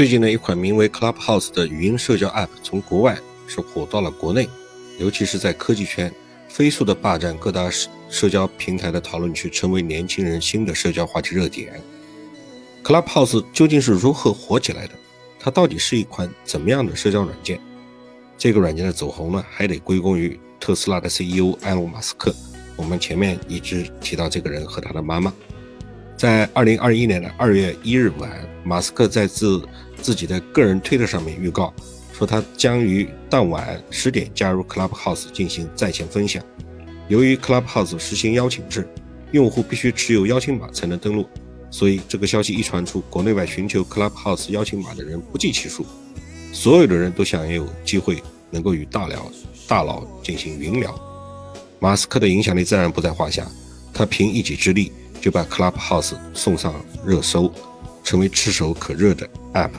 最近呢，一款名为 Clubhouse 的语音社交 App 从国外是火到了国内，尤其是在科技圈，飞速的霸占各大社交平台的讨论区，成为年轻人新的社交话题热点。Clubhouse 究竟是如何火起来的？它到底是一款怎么样的社交软件？这个软件的走红呢，还得归功于特斯拉的 CEO 埃隆·马斯克。我们前面一直提到这个人和他的妈妈。在二零二一年的二月一日晚，马斯克在自自己的个人推特上面预告说，他将于当晚十点加入 Clubhouse 进行在线分享。由于 Clubhouse 实行邀请制，用户必须持有邀请码才能登录，所以这个消息一传出，国内外寻求 Clubhouse 邀请码的人不计其数。所有的人都想有机会能够与大佬大佬进行云聊。马斯克的影响力自然不在话下，他凭一己之力。就把 Clubhouse 送上热搜，成为炙手可热的 App。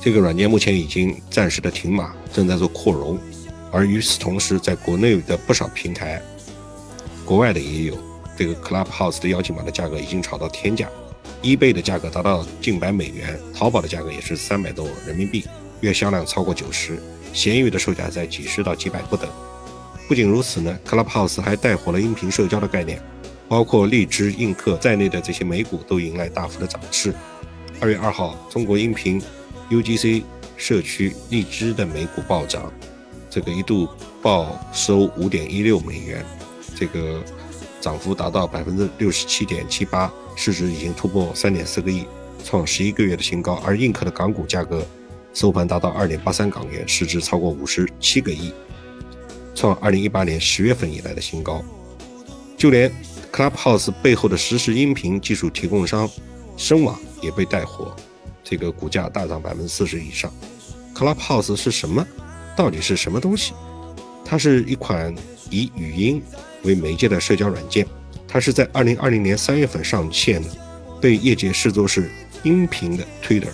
这个软件目前已经暂时的停码，正在做扩容。而与此同时，在国内的不少平台，国外的也有这个 Clubhouse 的邀请码的价格已经炒到天价，eBay 的价格达到近百美元，淘宝的价格也是三百多人民币，月销量超过九十，闲鱼的售价在几十到几百不等。不仅如此呢，Clubhouse 还带火了音频社交的概念。包括荔枝、映客在内的这些美股都迎来大幅的涨势。二月二号，中国音频 UGC 社区荔枝的美股暴涨，这个一度报收五点一六美元，这个涨幅达到百分之六十七点七八，市值已经突破三点四个亿，创十一个月的新高。而映客的港股价格收盘达到二点八三港元，市值超过五十七个亿，创二零一八年十月份以来的新高。就连 Clubhouse 背后的实时音频技术提供商声网也被带火，这个股价大涨百分之四十以上。Clubhouse 是什么？到底是什么东西？它是一款以语音为媒介的社交软件，它是在二零二零年三月份上线的，被业界视作是音频的 Twitter。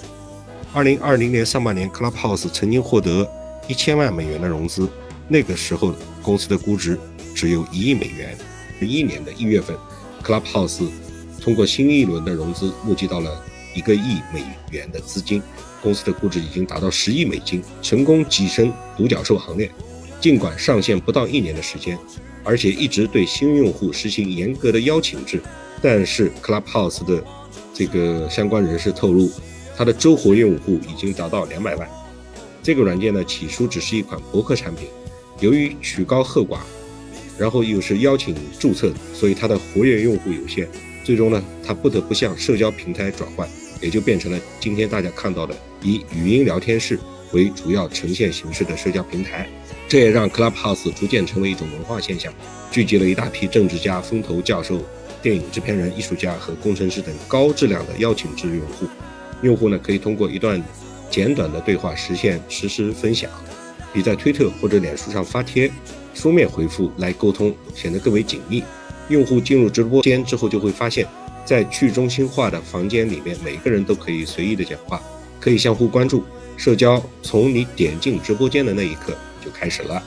二零二零年上半年，Clubhouse 曾经获得一千万美元的融资，那个时候公司的估值只有一亿美元。十一年的一月份，Clubhouse 通过新一轮的融资募集到了一个亿美元的资金，公司的估值已经达到十亿美金，成功跻身独角兽行列。尽管上线不到一年的时间，而且一直对新用户实行严格的邀请制，但是 Clubhouse 的这个相关人士透露，它的周活跃用户已经达到两百万。这个软件呢，起初只是一款博客产品，由于曲高和寡。然后又是邀请注册，所以它的活跃用户有限，最终呢，它不得不向社交平台转换，也就变成了今天大家看到的以语音聊天室为主要呈现形式的社交平台。这也让 Clubhouse 逐渐成为一种文化现象，聚集了一大批政治家、风投教授、电影制片人、艺术家和工程师等高质量的邀请制用户。用户呢，可以通过一段简短的对话实现实时分享，比在推特或者脸书上发帖。书面回复来沟通显得更为紧密。用户进入直播间之后，就会发现，在去中心化的房间里面，每个人都可以随意的讲话，可以相互关注。社交从你点进直播间的那一刻就开始了。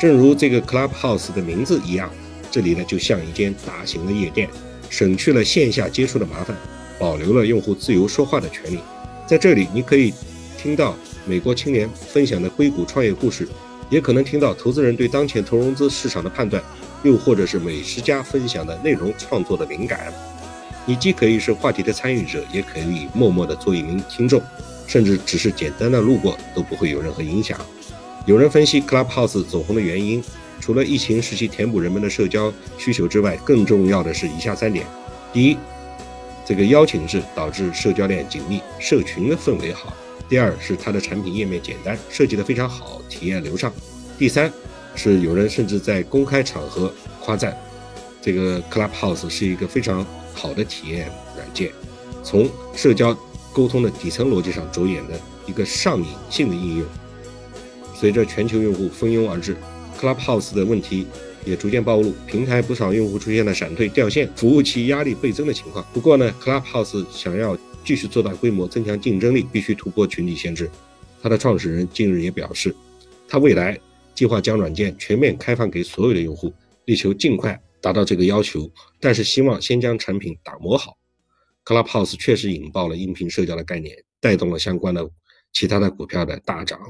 正如这个 Clubhouse 的名字一样，这里呢就像一间大型的夜店，省去了线下接触的麻烦，保留了用户自由说话的权利。在这里，你可以听到美国青年分享的硅谷创业故事。也可能听到投资人对当前投融资市场的判断，又或者是美食家分享的内容创作的灵感。你既可以是话题的参与者，也可以默默地做一名听众，甚至只是简单的路过都不会有任何影响。有人分析 Clubhouse 走红的原因，除了疫情时期填补人们的社交需求之外，更重要的是以下三点：第一，这个邀请制导致社交链紧密，社群的氛围好。第二是它的产品页面简单，设计得非常好，体验流畅。第三是有人甚至在公开场合夸赞这个 Clubhouse 是一个非常好的体验软件，从社交沟通的底层逻辑上着眼的一个上瘾性的应用。随着全球用户蜂拥而至，Clubhouse 的问题也逐渐暴露，平台不少用户出现了闪退、掉线、服务器压力倍增的情况。不过呢，Clubhouse 想要继续做大规模、增强竞争力，必须突破群体限制。他的创始人近日也表示，他未来计划将软件全面开放给所有的用户，力求尽快达到这个要求。但是希望先将产品打磨好。Clubhouse 确实引爆了音频社交的概念，带动了相关的其他的股票的大涨。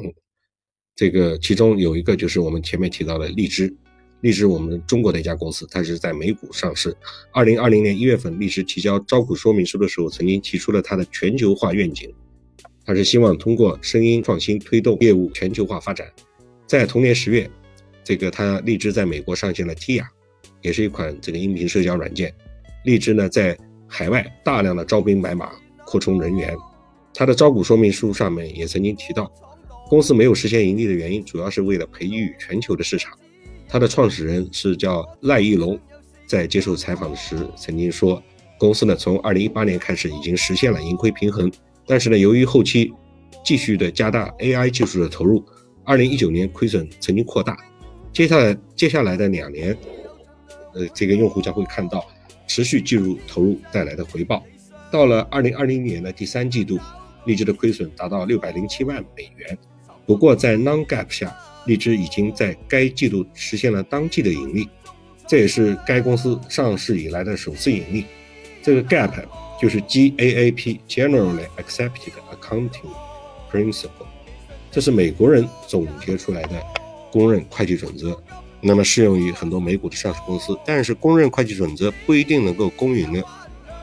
这个其中有一个就是我们前面提到的荔枝，荔枝我们中国的一家公司，它是在美股上市。二零二零年一月份，荔枝提交招股说明书的时候，曾经提出了它的全球化愿景，它是希望通过声音创新推动业务全球化发展。在同年十月，这个它荔枝在美国上线了 Tia，也是一款这个音频社交软件。荔枝呢在海外大量的招兵买马，扩充人员。它的招股说明书上面也曾经提到。公司没有实现盈利的原因，主要是为了培育全球的市场。它的创始人是叫赖义龙，在接受采访时曾经说，公司呢从二零一八年开始已经实现了盈亏平衡，但是呢由于后期继续的加大 AI 技术的投入，二零一九年亏损曾经扩大。接下来接下来的两年，呃，这个用户将会看到持续进入投入带来的回报。到了二零二零年的第三季度，荔枝的亏损达到六百零七万美元。不过，在 Non-GAAP 下，荔枝已经在该季度实现了当季的盈利，这也是该公司上市以来的首次盈利。这个 GAP 就是 GAAP（Generally Accepted Accounting Principle），这是美国人总结出来的公认会计准则，那么适用于很多美股的上市公司。但是，公认会计准则不一定能够公允的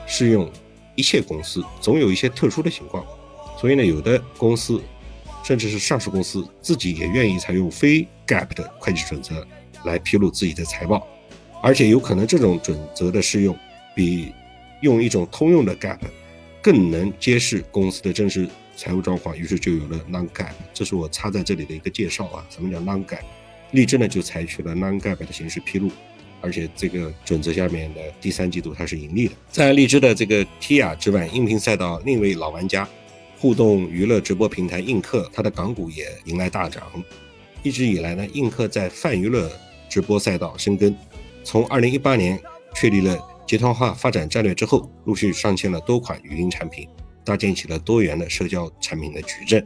适用一切公司，总有一些特殊的情况。所以呢，有的公司。甚至是上市公司自己也愿意采用非 GAAP 的会计准则来披露自己的财报，而且有可能这种准则的适用比用一种通用的 GAAP 更能揭示公司的真实财务状况，于是就有了 Non-GAAP。这是我插在这里的一个介绍啊。什么叫 Non-GAAP？荔枝呢就采取了 Non-GAAP 的形式披露，而且这个准则下面的第三季度它是盈利的。在荔枝的这个 Tia 之外，音频赛道另一位老玩家。互动娱乐直播平台映客，它的港股也迎来大涨。一直以来呢，映客在泛娱乐直播赛道深耕。从2018年确立了集团化发展战略之后，陆续上线了多款语音产品，搭建起了多元的社交产品的矩阵。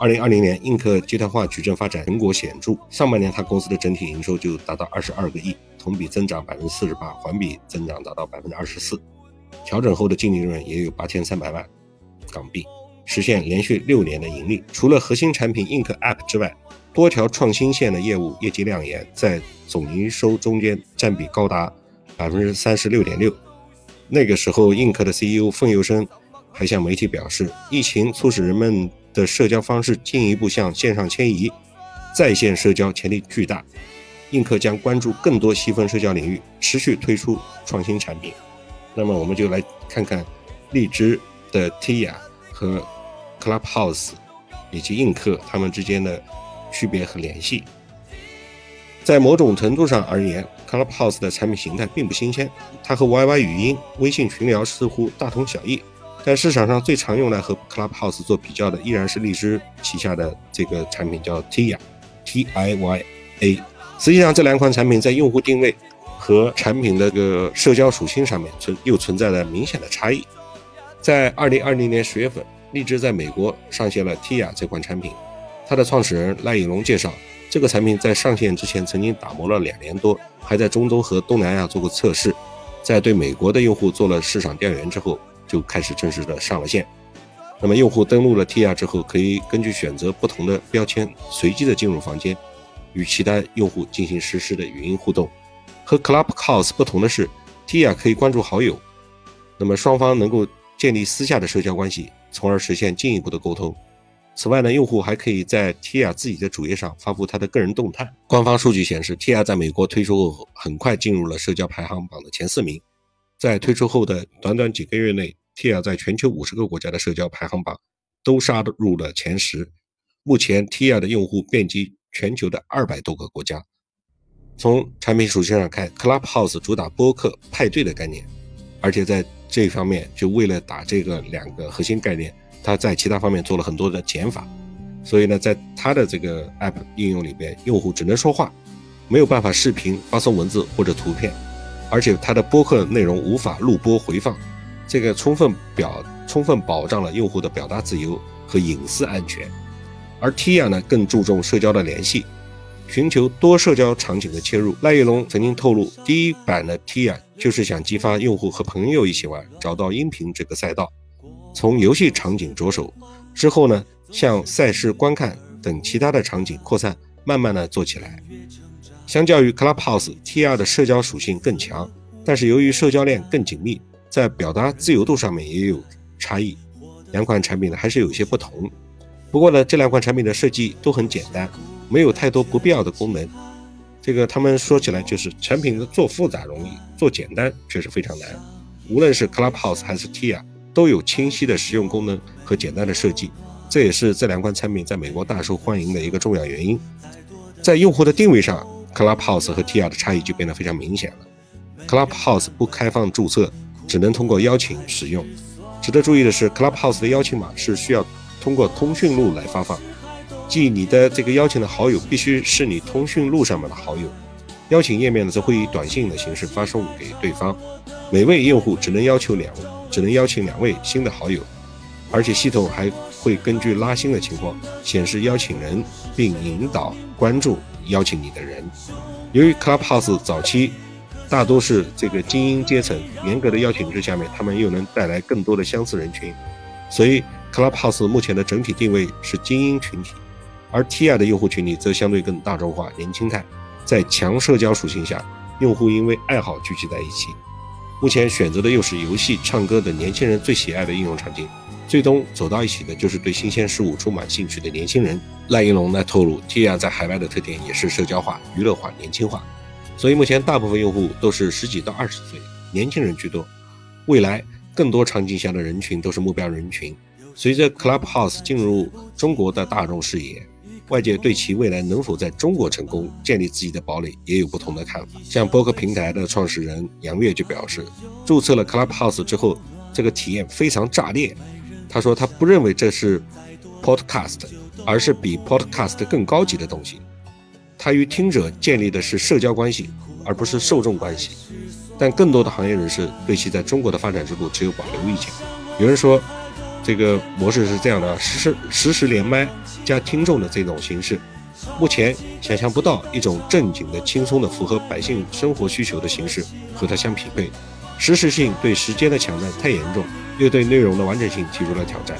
2020年，映客集团化矩阵发展成果显著。上半年，它公司的整体营收就达到22个亿，同比增长48%，环比增长达到24%。调整后的净利润也有8300万港币。实现连续六年的盈利。除了核心产品 Ink App 之外，多条创新线的业务业绩亮眼，在总营收中间占比高达百分之三十六点六。那个时候，Ink 的 CEO 凤佑生还向媒体表示，疫情促使人们的社交方式进一步向线上迁移，在线社交潜力巨大，Ink 将关注更多细分社交领域，持续推出创新产品。那么，我们就来看看荔枝的 Tia 和。Clubhouse 以及映客他们之间的区别和联系，在某种程度上而言，Clubhouse 的产品形态并不新鲜，它和 YY 语音、微信群聊似乎大同小异。但市场上最常用来和 Clubhouse 做比较的，依然是荔枝旗下的这个产品，叫 Tia T I Y A。实际上，这两款产品在用户定位和产品的个社交属性上面存又存在着明显的差异。在2020年十月份。荔枝在美国上线了 Tia 这款产品，它的创始人赖以龙介绍，这个产品在上线之前曾经打磨了两年多，还在中东和东南亚做过测试，在对美国的用户做了市场调研之后，就开始正式的上了线。那么用户登录了 Tia 之后，可以根据选择不同的标签，随机的进入房间，与其他用户进行实时的语音互动。和 Clubhouse 不同的是，Tia 可以关注好友，那么双方能够建立私下的社交关系。从而实现进一步的沟通。此外呢，用户还可以在 Tia 自己的主页上发布他的个人动态。官方数据显示，Tia 在美国推出后，很快进入了社交排行榜的前四名。在推出后的短短几个月内，Tia 在全球五十个国家的社交排行榜都杀入了前十。目前，Tia 的用户遍及全球的二百多个国家。从产品属性上看，Clubhouse 主打播客派对的概念，而且在这一方面，就为了打这个两个核心概念，它在其他方面做了很多的减法。所以呢，在它的这个 App 应用里边，用户只能说话，没有办法视频发送文字或者图片，而且它的播客内容无法录播回放，这个充分表充分保障了用户的表达自由和隐私安全。而 Tia 呢，更注重社交的联系。寻求多社交场景的切入，赖玉龙曾经透露，第一版的 Tia 就是想激发用户和朋友一起玩，找到音频这个赛道。从游戏场景着手，之后呢，向赛事观看等其他的场景扩散，慢慢的做起来。相较于 Clubhouse，TR 的社交属性更强，但是由于社交链更紧密，在表达自由度上面也有差异。两款产品呢还是有些不同。不过呢，这两款产品的设计都很简单，没有太多不必要的功能。这个他们说起来就是产品的做复杂容易，做简单却是非常难。无论是 Clubhouse 还是 Tia，都有清晰的实用功能和简单的设计，这也是这两款产品在美国大受欢迎的一个重要原因。在用户的定位上，Clubhouse 和 Tia 的差异就变得非常明显了。Clubhouse 不开放注册，只能通过邀请使用。值得注意的是，Clubhouse 的邀请码是需要通过通讯录来发放，即你的这个邀请的好友必须是你通讯录上面的好友。邀请页面呢则会以短信的形式发送给对方，每位用户只能要求两，只能邀请两位新的好友，而且系统还会根据拉新的情况显示邀请人，并引导关注。邀请你的人，由于 Clubhouse 早期大多是这个精英阶层，严格的邀请制下面，他们又能带来更多的相似人群，所以 Clubhouse 目前的整体定位是精英群体，而 TR 的用户群体则相对更大众化、年轻态。在强社交属性下，用户因为爱好聚集在一起，目前选择的又是游戏、唱歌等年轻人最喜爱的应用场景。最终走到一起的就是对新鲜事物充满兴趣的年轻人。赖应龙呢透露，TR 在海外的特点也是社交化、娱乐化、年轻化，所以目前大部分用户都是十几到二十岁，年轻人居多。未来更多场景下的人群都是目标人群。随着 Clubhouse 进入中国的大众视野，外界对其未来能否在中国成功建立自己的堡垒也有不同的看法。像播客平台的创始人杨越就表示，注册了 Clubhouse 之后，这个体验非常炸裂。他说他不认为这是 podcast，而是比 podcast 更高级的东西。他与听者建立的是社交关系，而不是受众关系。但更多的行业人士对其在中国的发展之路持有保留意见。有人说，这个模式是这样的：实时实时连麦加听众的这种形式，目前想象不到一种正经的、轻松的、符合百姓生活需求的形式和它相匹配。实时性对时间的抢占太严重。又对内容的完整性提出了挑战。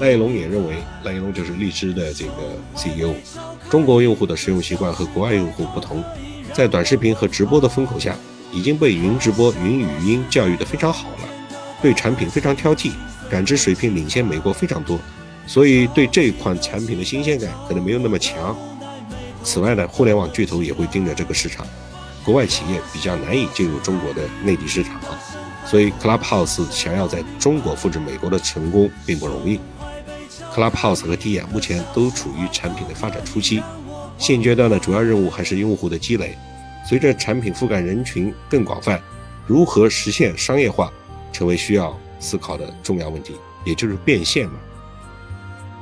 赖一龙也认为，赖一龙就是荔枝的这个 CEO。中国用户的使用习惯和国外用户不同，在短视频和直播的风口下，已经被云直播、云语音教育得非常好了，对产品非常挑剔，感知水平领先美国非常多，所以对这款产品的新鲜感可能没有那么强。此外呢，互联网巨头也会盯着这个市场，国外企业比较难以进入中国的内地市场。所以，Clubhouse 想要在中国复制美国的成功并不容易。Clubhouse 和 TIA 目前都处于产品的发展初期，现阶段的主要任务还是用户的积累。随着产品覆盖人群更广泛，如何实现商业化，成为需要思考的重要问题，也就是变现嘛。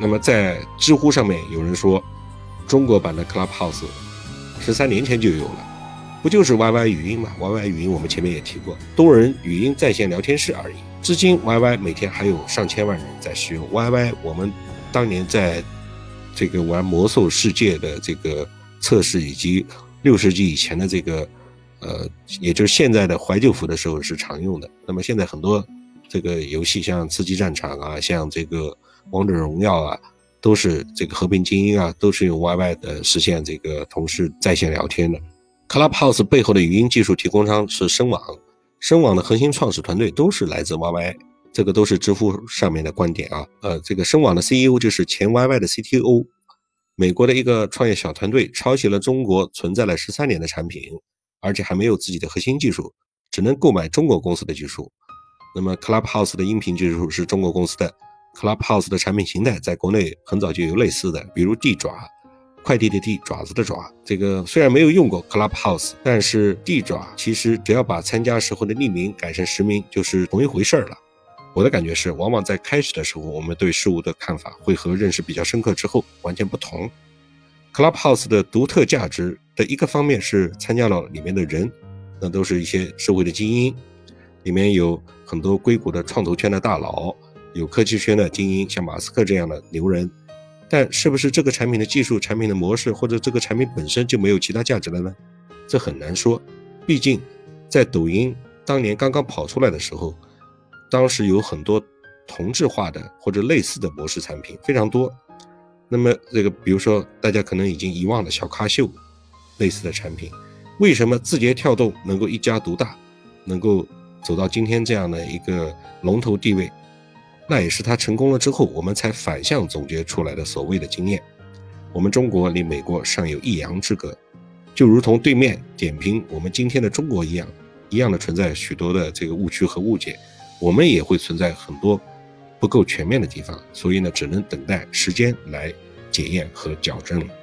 那么，在知乎上面有人说，中国版的 Clubhouse 十三年前就有了。不就是 YY 语音吗？YY 语音我们前面也提过，多人语音在线聊天室而已。至今，YY 每天还有上千万人在使用 YY。我们当年在这个玩魔兽世界的这个测试，以及六世纪以前的这个呃，也就是现在的怀旧服的时候是常用的。那么现在很多这个游戏，像刺激战场啊，像这个王者荣耀啊，都是这个和平精英啊，都是用 YY 的实现这个同时在线聊天的。Clubhouse 背后的语音技术提供商是声网，声网的核心创始团队都是来自 YY，这个都是知乎上面的观点啊。呃，这个声网的 CEO 就是前 YY 的 CTO，美国的一个创业小团队抄袭了中国存在了十三年的产品，而且还没有自己的核心技术，只能购买中国公司的技术。那么 Clubhouse 的音频技术是中国公司的，Clubhouse 的产品形态在国内很早就有类似的，比如地爪。快递的递，爪子的爪。这个虽然没有用过 Clubhouse，但是地爪其实只要把参加时候的匿名改成实名，就是同一回事儿了。我的感觉是，往往在开始的时候，我们对事物的看法会和认识比较深刻之后完全不同。Clubhouse 的独特价值的一个方面是参加了里面的人，那都是一些社会的精英，里面有很多硅谷的创投圈的大佬，有科技圈的精英，像马斯克这样的牛人。但是不是这个产品的技术、产品的模式，或者这个产品本身就没有其他价值了呢？这很难说。毕竟，在抖音当年刚刚跑出来的时候，当时有很多同质化的或者类似的模式产品非常多。那么这个，比如说大家可能已经遗忘的小咖秀类似的产品，为什么字节跳动能够一家独大，能够走到今天这样的一个龙头地位？那也是他成功了之后，我们才反向总结出来的所谓的经验。我们中国离美国尚有一洋之隔，就如同对面点评我们今天的中国一样，一样的存在许多的这个误区和误解。我们也会存在很多不够全面的地方，所以呢，只能等待时间来检验和矫正了。